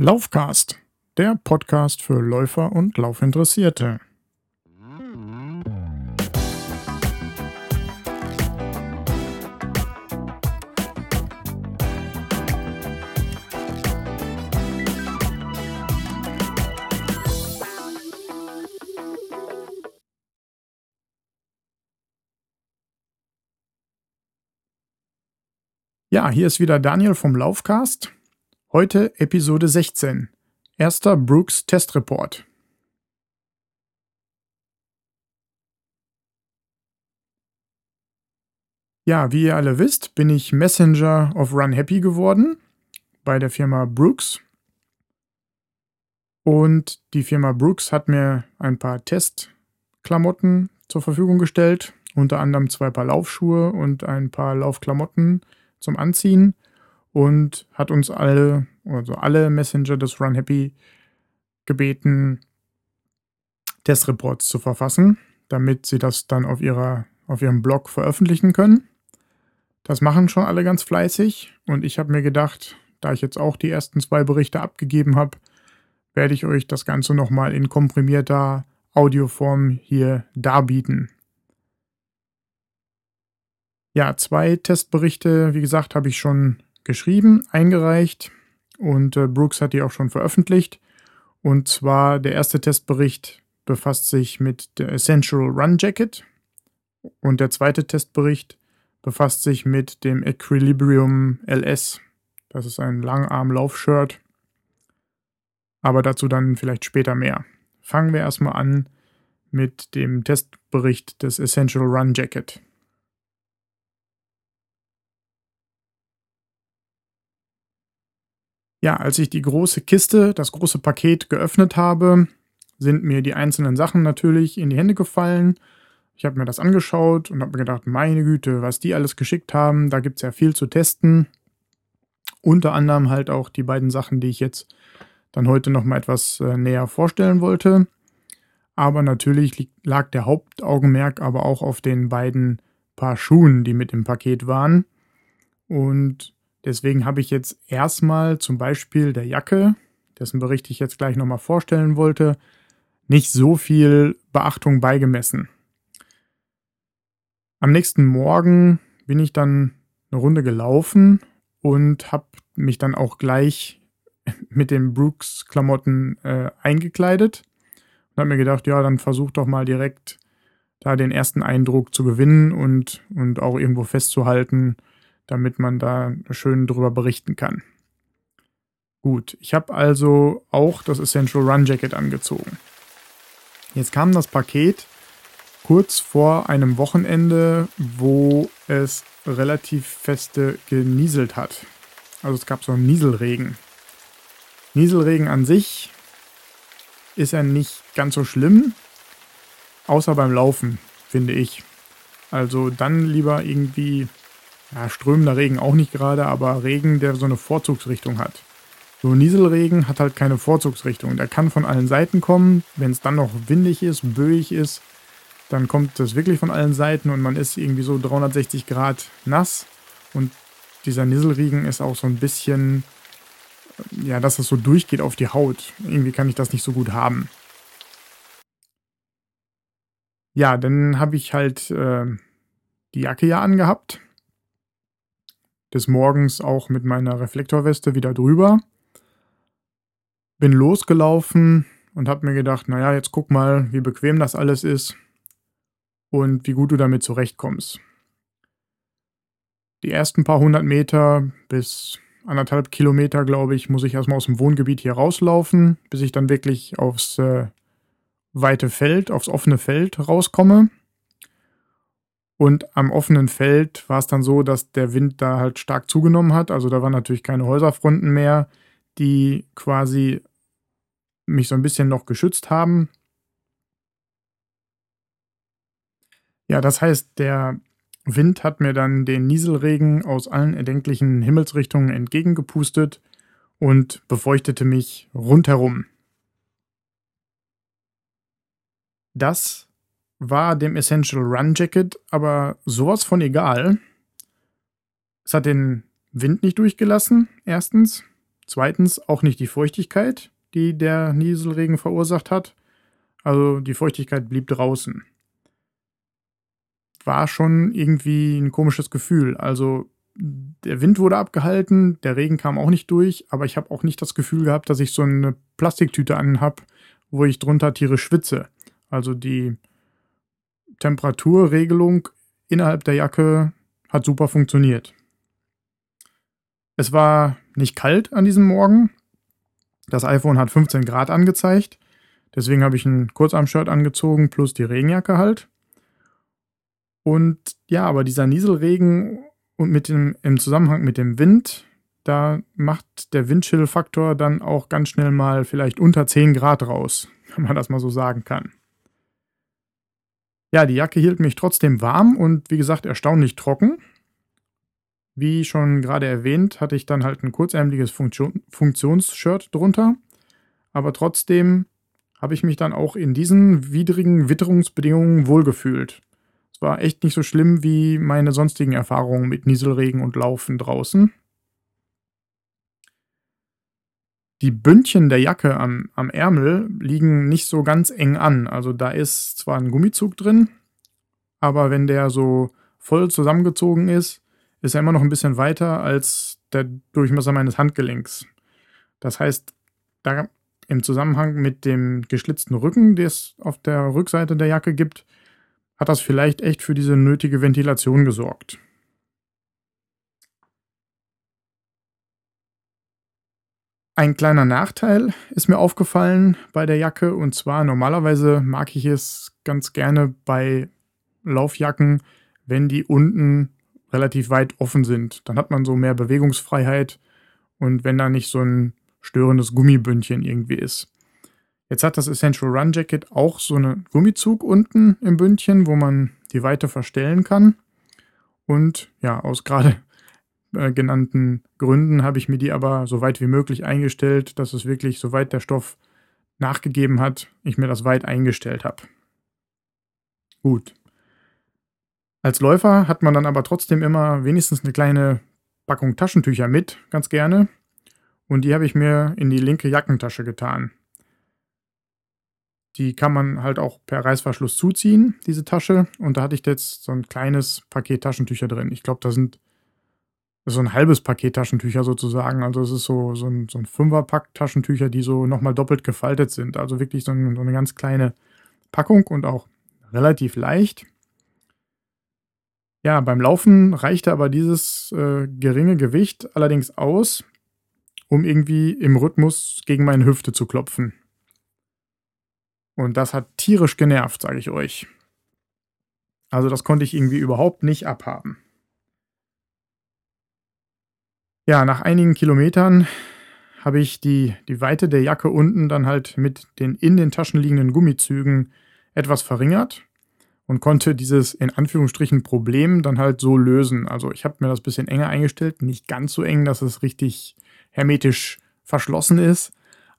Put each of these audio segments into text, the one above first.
Laufcast, der Podcast für Läufer und Laufinteressierte. Ja, hier ist wieder Daniel vom Laufcast. Heute Episode 16. Erster Brooks Testreport. Ja, wie ihr alle wisst, bin ich Messenger of Run Happy geworden bei der Firma Brooks. Und die Firma Brooks hat mir ein paar Testklamotten zur Verfügung gestellt, unter anderem zwei Paar Laufschuhe und ein paar Laufklamotten zum Anziehen und hat uns alle, also alle Messenger des Run Happy gebeten, Testreports zu verfassen, damit sie das dann auf, ihrer, auf ihrem Blog veröffentlichen können. Das machen schon alle ganz fleißig und ich habe mir gedacht, da ich jetzt auch die ersten zwei Berichte abgegeben habe, werde ich euch das Ganze nochmal in komprimierter Audioform hier darbieten. Ja, zwei Testberichte, wie gesagt, habe ich schon geschrieben, eingereicht und äh, Brooks hat die auch schon veröffentlicht. Und zwar der erste Testbericht befasst sich mit der Essential Run Jacket und der zweite Testbericht befasst sich mit dem Equilibrium LS. Das ist ein Langarm-Laufshirt. Aber dazu dann vielleicht später mehr. Fangen wir erstmal an mit dem Testbericht des Essential Run Jacket. Ja, als ich die große Kiste, das große Paket geöffnet habe, sind mir die einzelnen Sachen natürlich in die Hände gefallen. Ich habe mir das angeschaut und habe mir gedacht, meine Güte, was die alles geschickt haben, da gibt es ja viel zu testen. Unter anderem halt auch die beiden Sachen, die ich jetzt dann heute nochmal etwas äh, näher vorstellen wollte. Aber natürlich lag der Hauptaugenmerk aber auch auf den beiden Paar Schuhen, die mit im Paket waren. Und Deswegen habe ich jetzt erstmal zum Beispiel der Jacke, dessen Bericht ich jetzt gleich nochmal vorstellen wollte, nicht so viel Beachtung beigemessen. Am nächsten Morgen bin ich dann eine Runde gelaufen und habe mich dann auch gleich mit den Brooks-Klamotten äh, eingekleidet und habe mir gedacht, ja, dann versuch doch mal direkt da den ersten Eindruck zu gewinnen und, und auch irgendwo festzuhalten, damit man da schön drüber berichten kann. Gut, ich habe also auch das Essential Run Jacket angezogen. Jetzt kam das Paket kurz vor einem Wochenende, wo es relativ feste genieselt hat. Also es gab so einen Nieselregen. Nieselregen an sich ist ja nicht ganz so schlimm, außer beim Laufen, finde ich. Also dann lieber irgendwie ja, strömender Regen auch nicht gerade, aber Regen, der so eine Vorzugsrichtung hat. So Nieselregen hat halt keine Vorzugsrichtung. Der kann von allen Seiten kommen. Wenn es dann noch windig ist, böig ist, dann kommt es wirklich von allen Seiten und man ist irgendwie so 360 Grad nass. Und dieser Nieselregen ist auch so ein bisschen, ja, dass das so durchgeht auf die Haut. Irgendwie kann ich das nicht so gut haben. Ja, dann habe ich halt äh, die Jacke ja angehabt des Morgens auch mit meiner Reflektorweste wieder drüber. Bin losgelaufen und habe mir gedacht, naja, jetzt guck mal, wie bequem das alles ist und wie gut du damit zurechtkommst. Die ersten paar hundert Meter bis anderthalb Kilometer, glaube ich, muss ich erstmal aus dem Wohngebiet hier rauslaufen, bis ich dann wirklich aufs äh, weite Feld, aufs offene Feld rauskomme. Und am offenen Feld war es dann so, dass der Wind da halt stark zugenommen hat. Also da waren natürlich keine Häuserfronten mehr, die quasi mich so ein bisschen noch geschützt haben. Ja, das heißt, der Wind hat mir dann den Nieselregen aus allen erdenklichen Himmelsrichtungen entgegengepustet und befeuchtete mich rundherum. Das war dem Essential Run Jacket aber sowas von egal. Es hat den Wind nicht durchgelassen, erstens. Zweitens auch nicht die Feuchtigkeit, die der Nieselregen verursacht hat. Also die Feuchtigkeit blieb draußen. War schon irgendwie ein komisches Gefühl. Also der Wind wurde abgehalten, der Regen kam auch nicht durch, aber ich habe auch nicht das Gefühl gehabt, dass ich so eine Plastiktüte an habe, wo ich drunter tierisch schwitze. Also die Temperaturregelung innerhalb der Jacke hat super funktioniert. Es war nicht kalt an diesem Morgen. Das iPhone hat 15 Grad angezeigt. Deswegen habe ich ein Kurzarmshirt angezogen plus die Regenjacke halt. Und ja, aber dieser Nieselregen und mit dem, im Zusammenhang mit dem Wind, da macht der Windchill-Faktor dann auch ganz schnell mal vielleicht unter 10 Grad raus, wenn man das mal so sagen kann. Ja, die Jacke hielt mich trotzdem warm und wie gesagt erstaunlich trocken. Wie schon gerade erwähnt, hatte ich dann halt ein kurzärmliches Funktion Funktionsshirt drunter. Aber trotzdem habe ich mich dann auch in diesen widrigen Witterungsbedingungen wohlgefühlt. Es war echt nicht so schlimm wie meine sonstigen Erfahrungen mit Nieselregen und Laufen draußen. Die Bündchen der Jacke am, am Ärmel liegen nicht so ganz eng an. Also da ist zwar ein Gummizug drin, aber wenn der so voll zusammengezogen ist, ist er immer noch ein bisschen weiter als der Durchmesser meines Handgelenks. Das heißt, da im Zusammenhang mit dem geschlitzten Rücken, den es auf der Rückseite der Jacke gibt, hat das vielleicht echt für diese nötige Ventilation gesorgt. Ein kleiner Nachteil ist mir aufgefallen bei der Jacke und zwar normalerweise mag ich es ganz gerne bei Laufjacken, wenn die unten relativ weit offen sind. Dann hat man so mehr Bewegungsfreiheit und wenn da nicht so ein störendes Gummibündchen irgendwie ist. Jetzt hat das Essential Run Jacket auch so einen Gummizug unten im Bündchen, wo man die Weite verstellen kann. Und ja, aus gerade äh, genannten Gründen habe ich mir die aber so weit wie möglich eingestellt, dass es wirklich, soweit der Stoff nachgegeben hat, ich mir das weit eingestellt habe. Gut. Als Läufer hat man dann aber trotzdem immer wenigstens eine kleine Packung Taschentücher mit, ganz gerne. Und die habe ich mir in die linke Jackentasche getan. Die kann man halt auch per Reißverschluss zuziehen, diese Tasche. Und da hatte ich jetzt so ein kleines Paket Taschentücher drin. Ich glaube, da sind so ein halbes Paket Taschentücher sozusagen. Also es ist so, so ein, so ein Fünferpack Taschentücher, die so nochmal doppelt gefaltet sind. Also wirklich so, ein, so eine ganz kleine Packung und auch relativ leicht. Ja, beim Laufen reichte aber dieses äh, geringe Gewicht allerdings aus, um irgendwie im Rhythmus gegen meine Hüfte zu klopfen. Und das hat tierisch genervt, sage ich euch. Also das konnte ich irgendwie überhaupt nicht abhaben. Ja, nach einigen Kilometern habe ich die, die Weite der Jacke unten dann halt mit den in den Taschen liegenden Gummizügen etwas verringert und konnte dieses in Anführungsstrichen Problem dann halt so lösen. Also ich habe mir das bisschen enger eingestellt, nicht ganz so eng, dass es richtig hermetisch verschlossen ist,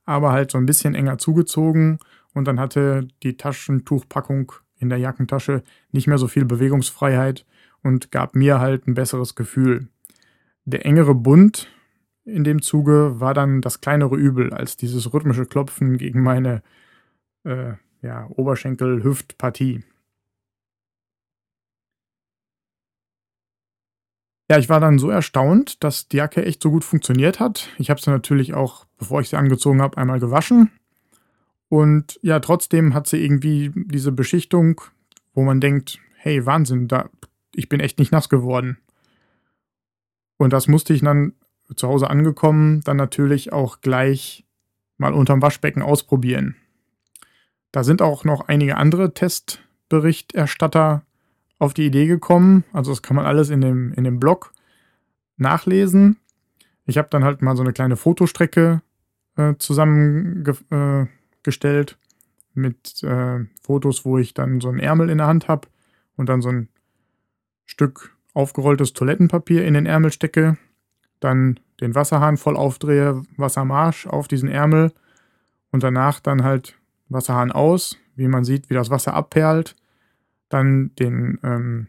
aber halt so ein bisschen enger zugezogen und dann hatte die Taschentuchpackung in der Jackentasche nicht mehr so viel Bewegungsfreiheit und gab mir halt ein besseres Gefühl. Der engere Bund in dem Zuge war dann das kleinere Übel als dieses rhythmische Klopfen gegen meine äh, ja, Oberschenkel-Hüftpartie. Ja, ich war dann so erstaunt, dass die Jacke echt so gut funktioniert hat. Ich habe sie natürlich auch, bevor ich sie angezogen habe, einmal gewaschen. Und ja, trotzdem hat sie irgendwie diese Beschichtung, wo man denkt, hey, Wahnsinn, da, ich bin echt nicht nass geworden. Und das musste ich dann zu Hause angekommen, dann natürlich auch gleich mal unterm Waschbecken ausprobieren. Da sind auch noch einige andere Testberichterstatter auf die Idee gekommen. Also das kann man alles in dem, in dem Blog nachlesen. Ich habe dann halt mal so eine kleine Fotostrecke äh, zusammengestellt äh, mit äh, Fotos, wo ich dann so einen Ärmel in der Hand habe und dann so ein Stück aufgerolltes Toilettenpapier in den Ärmel stecke, dann den Wasserhahn voll aufdrehe, Wassermarsch auf diesen Ärmel und danach dann halt Wasserhahn aus, wie man sieht, wie das Wasser abperlt, dann den ähm,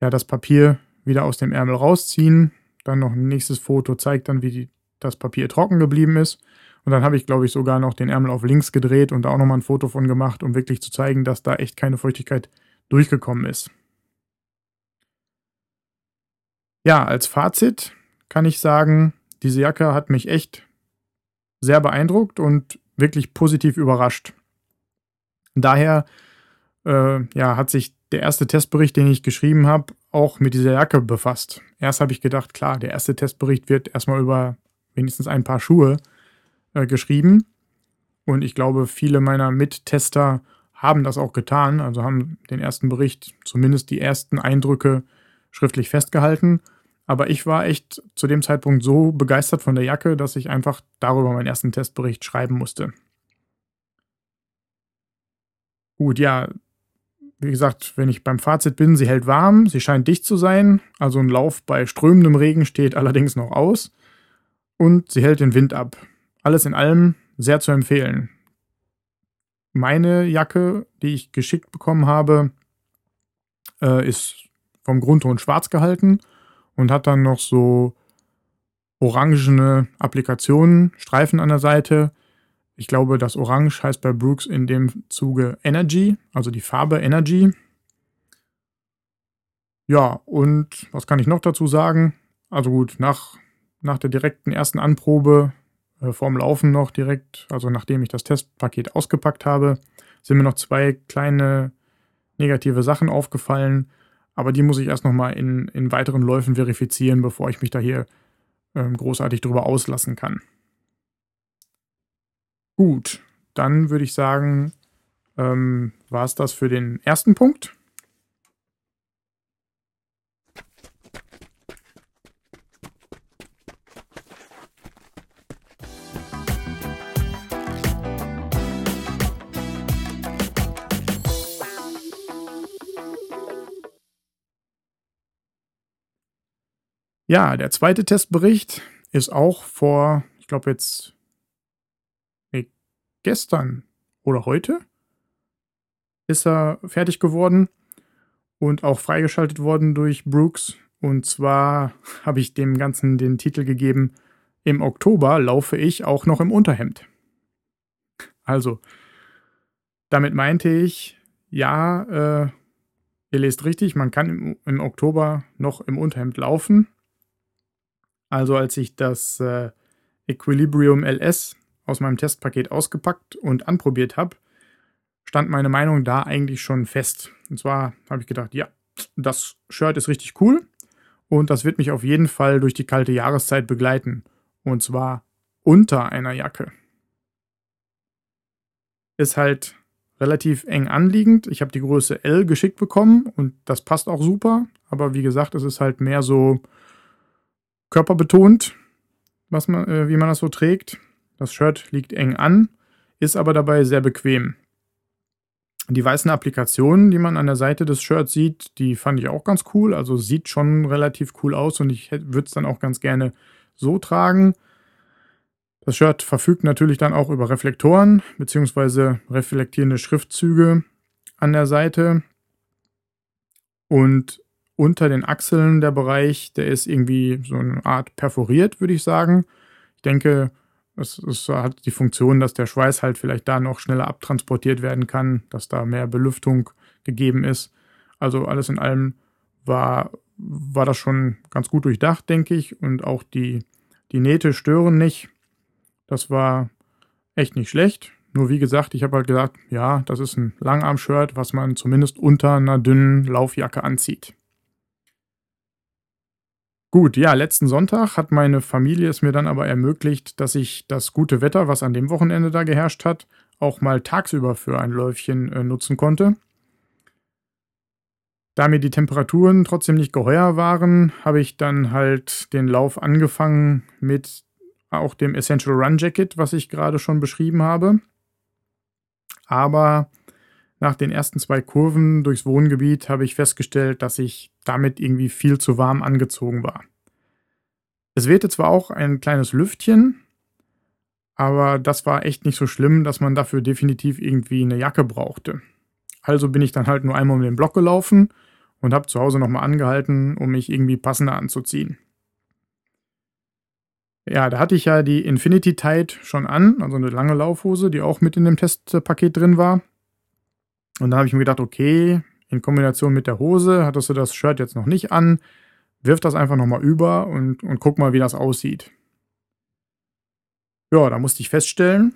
ja das Papier wieder aus dem Ärmel rausziehen, dann noch ein nächstes Foto zeigt dann, wie die, das Papier trocken geblieben ist. Und dann habe ich, glaube ich, sogar noch den Ärmel auf links gedreht und da auch nochmal ein Foto von gemacht, um wirklich zu zeigen, dass da echt keine Feuchtigkeit durchgekommen ist. Ja, als Fazit kann ich sagen, diese Jacke hat mich echt sehr beeindruckt und wirklich positiv überrascht. Daher äh, ja, hat sich der erste Testbericht, den ich geschrieben habe, auch mit dieser Jacke befasst. Erst habe ich gedacht, klar, der erste Testbericht wird erstmal über wenigstens ein paar Schuhe äh, geschrieben. Und ich glaube, viele meiner Mittester haben das auch getan, also haben den ersten Bericht, zumindest die ersten Eindrücke schriftlich festgehalten. Aber ich war echt zu dem Zeitpunkt so begeistert von der Jacke, dass ich einfach darüber meinen ersten Testbericht schreiben musste. Gut, ja, wie gesagt, wenn ich beim Fazit bin, sie hält warm, sie scheint dicht zu sein, also ein Lauf bei strömendem Regen steht allerdings noch aus und sie hält den Wind ab. Alles in allem sehr zu empfehlen. Meine Jacke, die ich geschickt bekommen habe, äh, ist vom Grundton schwarz gehalten und hat dann noch so orangene Applikationen, Streifen an der Seite. Ich glaube, das Orange heißt bei Brooks in dem Zuge Energy, also die Farbe Energy. Ja, und was kann ich noch dazu sagen? Also gut, nach, nach der direkten ersten Anprobe äh, vorm Laufen noch direkt, also nachdem ich das Testpaket ausgepackt habe, sind mir noch zwei kleine negative Sachen aufgefallen. Aber die muss ich erst nochmal in, in weiteren Läufen verifizieren, bevor ich mich da hier ähm, großartig drüber auslassen kann. Gut, dann würde ich sagen, ähm, war es das für den ersten Punkt. Ja, der zweite Testbericht ist auch vor, ich glaube jetzt gestern oder heute ist er fertig geworden und auch freigeschaltet worden durch Brooks. Und zwar habe ich dem Ganzen den Titel gegeben, im Oktober laufe ich auch noch im Unterhemd. Also, damit meinte ich, ja, äh, ihr lest richtig, man kann im, im, Oktober noch im Unterhemd laufen. Also als ich das äh, Equilibrium LS aus meinem Testpaket ausgepackt und anprobiert habe, stand meine Meinung da eigentlich schon fest. Und zwar habe ich gedacht, ja, das Shirt ist richtig cool und das wird mich auf jeden Fall durch die kalte Jahreszeit begleiten. Und zwar unter einer Jacke. Ist halt relativ eng anliegend. Ich habe die Größe L geschickt bekommen und das passt auch super. Aber wie gesagt, es ist halt mehr so körperbetont, was man, äh, wie man das so trägt. Das Shirt liegt eng an, ist aber dabei sehr bequem. Die weißen Applikationen, die man an der Seite des Shirts sieht, die fand ich auch ganz cool. Also sieht schon relativ cool aus und ich würde es dann auch ganz gerne so tragen. Das Shirt verfügt natürlich dann auch über Reflektoren bzw. reflektierende Schriftzüge an der Seite. Und unter den Achseln der Bereich, der ist irgendwie so eine Art perforiert, würde ich sagen. Ich denke, es, es, hat die Funktion, dass der Schweiß halt vielleicht da noch schneller abtransportiert werden kann, dass da mehr Belüftung gegeben ist. Also alles in allem war, war das schon ganz gut durchdacht, denke ich. Und auch die, die Nähte stören nicht. Das war echt nicht schlecht. Nur wie gesagt, ich habe halt gesagt, ja, das ist ein Langarm-Shirt, was man zumindest unter einer dünnen Laufjacke anzieht. Gut, ja, letzten Sonntag hat meine Familie es mir dann aber ermöglicht, dass ich das gute Wetter, was an dem Wochenende da geherrscht hat, auch mal tagsüber für ein Läufchen äh, nutzen konnte. Da mir die Temperaturen trotzdem nicht geheuer waren, habe ich dann halt den Lauf angefangen mit auch dem Essential Run Jacket, was ich gerade schon beschrieben habe. Aber nach den ersten zwei Kurven durchs Wohngebiet habe ich festgestellt, dass ich damit irgendwie viel zu warm angezogen war. Es wehte zwar auch ein kleines Lüftchen, aber das war echt nicht so schlimm, dass man dafür definitiv irgendwie eine Jacke brauchte. Also bin ich dann halt nur einmal um den Block gelaufen und habe zu Hause nochmal angehalten, um mich irgendwie passender anzuziehen. Ja, da hatte ich ja die Infinity Tide schon an, also eine lange Laufhose, die auch mit in dem Testpaket drin war. Und dann habe ich mir gedacht, okay, in Kombination mit der Hose hattest du das Shirt jetzt noch nicht an, wirf das einfach nochmal über und, und guck mal, wie das aussieht. Ja, da musste ich feststellen,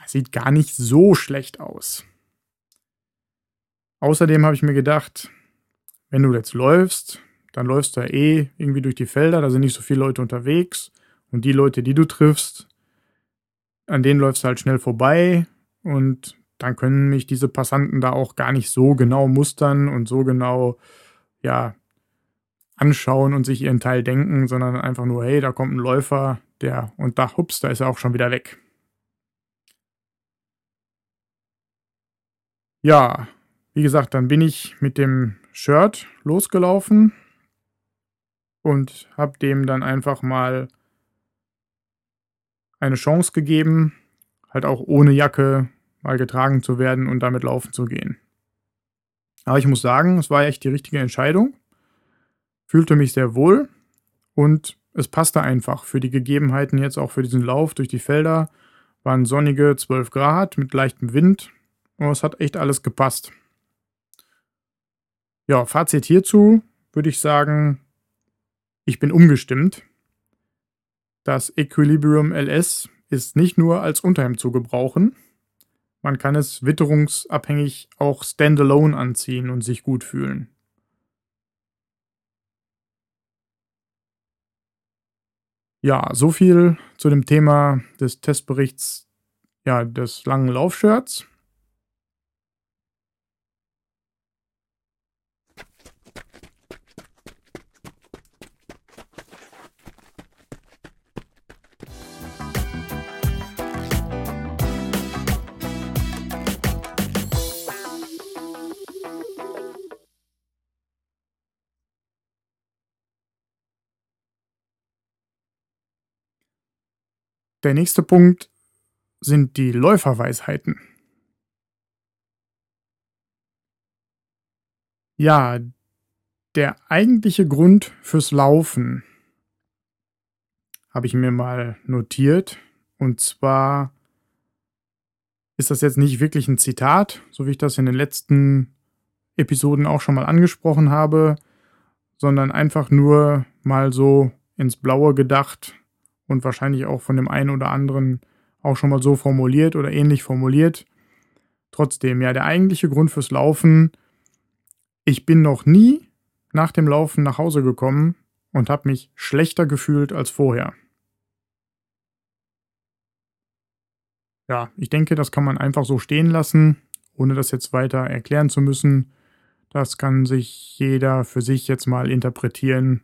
das sieht gar nicht so schlecht aus. Außerdem habe ich mir gedacht, wenn du jetzt läufst, dann läufst du ja eh irgendwie durch die Felder, da sind nicht so viele Leute unterwegs und die Leute, die du triffst, an denen läufst du halt schnell vorbei und dann können mich diese Passanten da auch gar nicht so genau mustern und so genau, ja, anschauen und sich ihren Teil denken, sondern einfach nur, hey, da kommt ein Läufer, der, und da, hups, da ist er auch schon wieder weg. Ja, wie gesagt, dann bin ich mit dem Shirt losgelaufen und habe dem dann einfach mal eine Chance gegeben, halt auch ohne Jacke mal getragen zu werden und damit laufen zu gehen. Aber ich muss sagen, es war echt die richtige Entscheidung. Fühlte mich sehr wohl und es passte einfach für die Gegebenheiten jetzt auch für diesen Lauf durch die Felder. Waren sonnige 12 Grad mit leichtem Wind und es hat echt alles gepasst. Ja, Fazit hierzu würde ich sagen, ich bin umgestimmt. Das Equilibrium LS ist nicht nur als Unterhemd zu gebrauchen, man kann es witterungsabhängig auch standalone anziehen und sich gut fühlen. Ja, so viel zu dem Thema des Testberichts ja, des langen Laufshirts. Der nächste Punkt sind die Läuferweisheiten. Ja, der eigentliche Grund fürs Laufen habe ich mir mal notiert. Und zwar ist das jetzt nicht wirklich ein Zitat, so wie ich das in den letzten Episoden auch schon mal angesprochen habe, sondern einfach nur mal so ins Blaue gedacht, und wahrscheinlich auch von dem einen oder anderen auch schon mal so formuliert oder ähnlich formuliert. Trotzdem, ja, der eigentliche Grund fürs Laufen, ich bin noch nie nach dem Laufen nach Hause gekommen und habe mich schlechter gefühlt als vorher. Ja, ich denke, das kann man einfach so stehen lassen, ohne das jetzt weiter erklären zu müssen. Das kann sich jeder für sich jetzt mal interpretieren.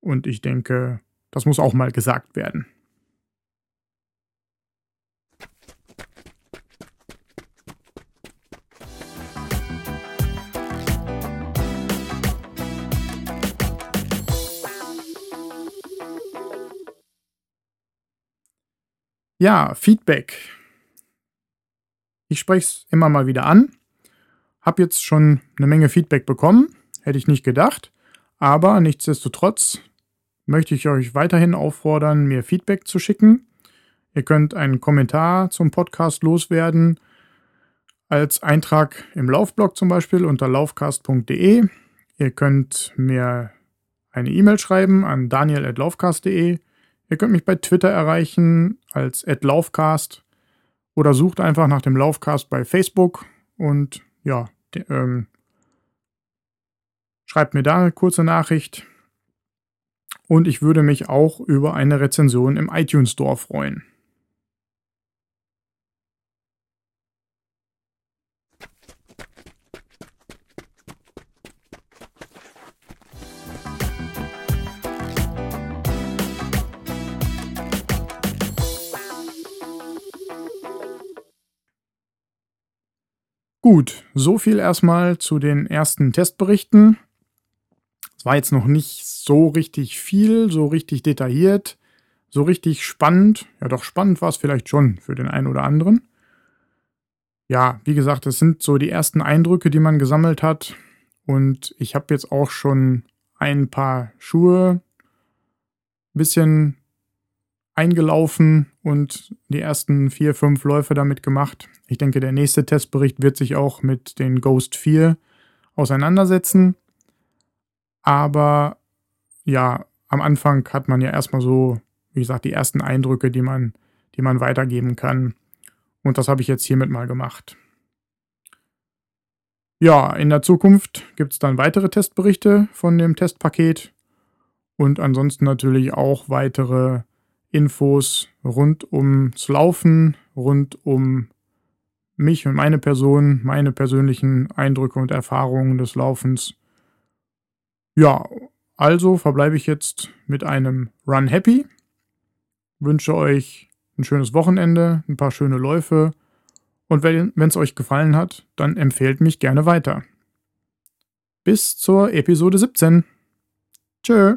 Und ich denke, das muss auch mal gesagt werden. Ja, Feedback. Ich spreche es immer mal wieder an. Hab jetzt schon eine Menge Feedback bekommen, hätte ich nicht gedacht. Aber nichtsdestotrotz, möchte ich euch weiterhin auffordern, mir Feedback zu schicken. Ihr könnt einen Kommentar zum Podcast loswerden als Eintrag im Laufblog zum Beispiel unter laufcast.de. Ihr könnt mir eine E-Mail schreiben an daniel.laufcast.de. Ihr könnt mich bei Twitter erreichen als @laufcast oder sucht einfach nach dem Laufcast bei Facebook und ja, ähm, schreibt mir da eine kurze Nachricht. Und ich würde mich auch über eine Rezension im iTunes Store freuen. Gut, so viel erstmal zu den ersten Testberichten. Es war jetzt noch nicht so richtig viel, so richtig detailliert, so richtig spannend. Ja, doch spannend war es vielleicht schon für den einen oder anderen. Ja, wie gesagt, das sind so die ersten Eindrücke, die man gesammelt hat. Und ich habe jetzt auch schon ein paar Schuhe ein bisschen eingelaufen und die ersten vier, fünf Läufe damit gemacht. Ich denke, der nächste Testbericht wird sich auch mit den Ghost 4 auseinandersetzen. Aber ja, am Anfang hat man ja erstmal so, wie gesagt, die ersten Eindrücke, die man, die man weitergeben kann. Und das habe ich jetzt hiermit mal gemacht. Ja, in der Zukunft gibt es dann weitere Testberichte von dem Testpaket und ansonsten natürlich auch weitere Infos rund ums Laufen, rund um mich und meine Person, meine persönlichen Eindrücke und Erfahrungen des Laufens. Ja, also verbleibe ich jetzt mit einem Run Happy. Wünsche euch ein schönes Wochenende, ein paar schöne Läufe und wenn es euch gefallen hat, dann empfehlt mich gerne weiter. Bis zur Episode 17. Tschö.